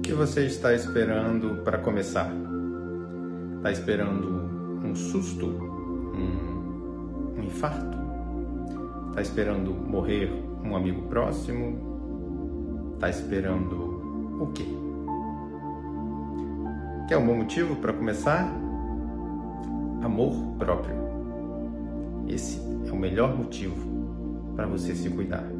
O que você está esperando para começar? Está esperando um susto? Um, um infarto? Está esperando morrer um amigo próximo? Está esperando o quê? Quer um bom motivo para começar? Amor próprio. Esse é o melhor motivo para você se cuidar.